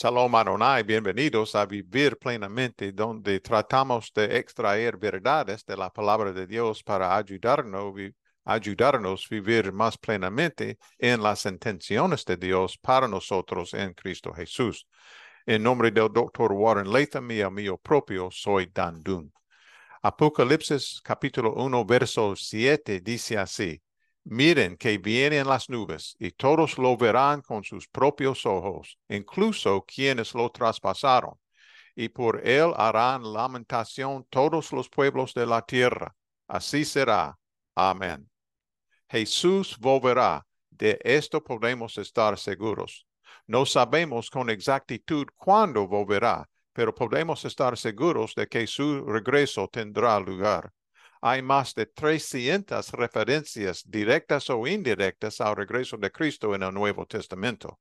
Salom Adonai, bienvenidos a Vivir Plenamente, donde tratamos de extraer verdades de la palabra de Dios para ayudarnos, ayudarnos a vivir más plenamente en las intenciones de Dios para nosotros en Cristo Jesús. En nombre del doctor Warren Latham y el mío propio, soy Dan Dun. Apocalipsis capítulo 1, verso 7 dice así. Miren que vienen las nubes y todos lo verán con sus propios ojos, incluso quienes lo traspasaron. Y por él harán lamentación todos los pueblos de la tierra. Así será. Amén. Jesús volverá. De esto podemos estar seguros. No sabemos con exactitud cuándo volverá, pero podemos estar seguros de que su regreso tendrá lugar hay más de 300 referencias directas o indirectas al regreso de Cristo en el Nuevo Testamento.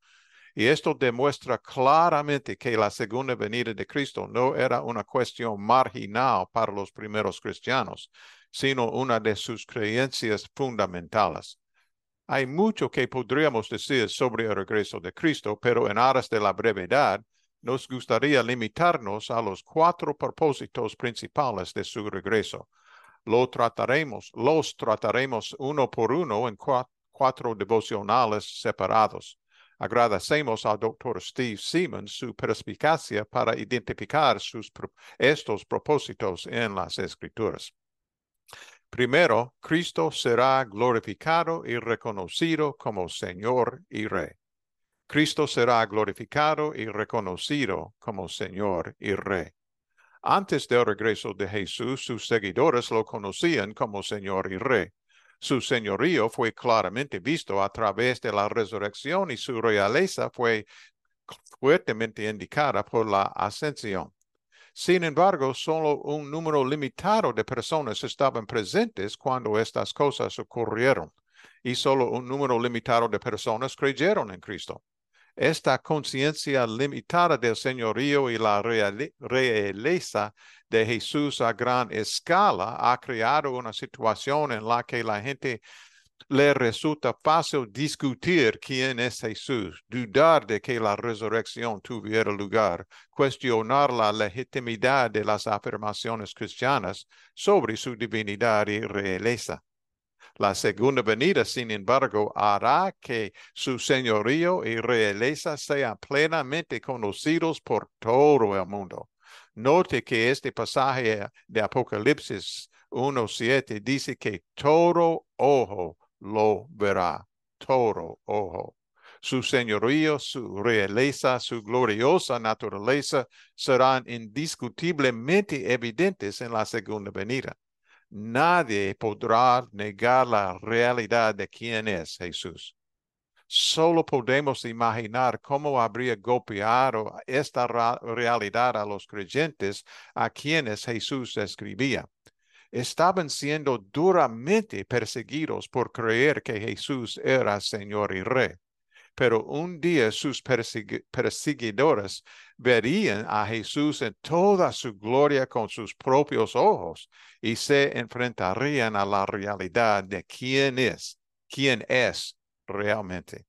Y esto demuestra claramente que la segunda venida de Cristo no era una cuestión marginal para los primeros cristianos, sino una de sus creencias fundamentales. Hay mucho que podríamos decir sobre el regreso de Cristo, pero en aras de la brevedad, nos gustaría limitarnos a los cuatro propósitos principales de su regreso lo trataremos, los trataremos uno por uno en cuatro devocionales separados. Agradecemos al doctor Steve Simmons su perspicacia para identificar sus, estos propósitos en las escrituras. Primero, Cristo será glorificado y reconocido como Señor y Rey. Cristo será glorificado y reconocido como Señor y Rey. Antes del regreso de Jesús, sus seguidores lo conocían como Señor y Rey. Su señorío fue claramente visto a través de la resurrección y su realeza fue fuertemente indicada por la ascensión. Sin embargo, solo un número limitado de personas estaban presentes cuando estas cosas ocurrieron, y solo un número limitado de personas creyeron en Cristo. Esta conciencia limitada del señorío y la realeza de Jesús a gran escala ha creado una situación en la que la gente le resulta fácil discutir quién es Jesús, dudar de que la resurrección tuviera lugar, cuestionar la legitimidad de las afirmaciones cristianas sobre su divinidad y realeza. La segunda venida, sin embargo, hará que su señorío y realeza sean plenamente conocidos por todo el mundo. Note que este pasaje de Apocalipsis 1.7 dice que todo ojo lo verá, todo ojo. Su señorío, su realeza, su gloriosa naturaleza serán indiscutiblemente evidentes en la segunda venida nadie podrá negar la realidad de quién es Jesús. Solo podemos imaginar cómo habría golpeado esta realidad a los creyentes a quienes Jesús escribía. Estaban siendo duramente perseguidos por creer que Jesús era Señor y Rey pero un día sus perseguidores verían a Jesús en toda su gloria con sus propios ojos y se enfrentarían a la realidad de quién es, quién es realmente.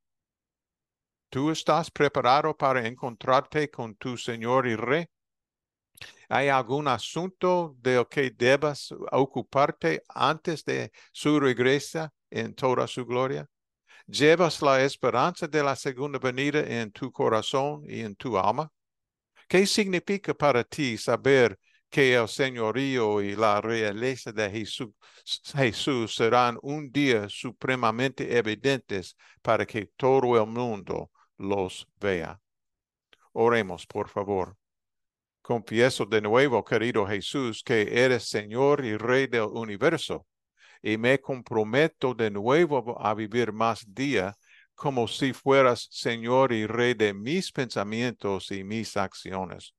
¿Tú estás preparado para encontrarte con tu Señor y Rey? ¿Hay algún asunto del que debas ocuparte antes de su regreso en toda su gloria? ¿Llevas la esperanza de la segunda venida en tu corazón y en tu alma? ¿Qué significa para ti saber que el señorío y la realeza de Jesús, Jesús, serán un día supremamente evidentes para que todo el mundo los vea? Oremos, por favor. Confieso de nuevo, querido Jesús, que eres Señor y Rey del universo y me comprometo de nuevo a vivir más día como si fueras Señor y Rey de mis pensamientos y mis acciones.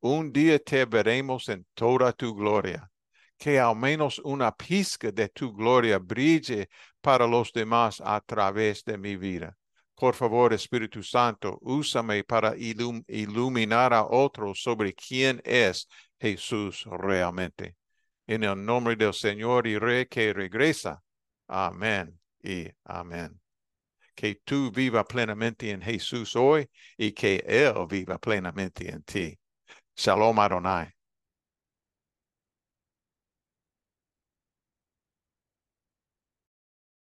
Un día te veremos en toda tu gloria. Que al menos una pizca de tu gloria brille para los demás a través de mi vida. Por favor, Espíritu Santo, úsame para iluminar a otros sobre quién es Jesús realmente en el nombre del Señor y Rey que regresa. Amén y amén. que tú viva plenamente en Jesús hoy y que Él viva plenamente en ti. Shalom Adonai.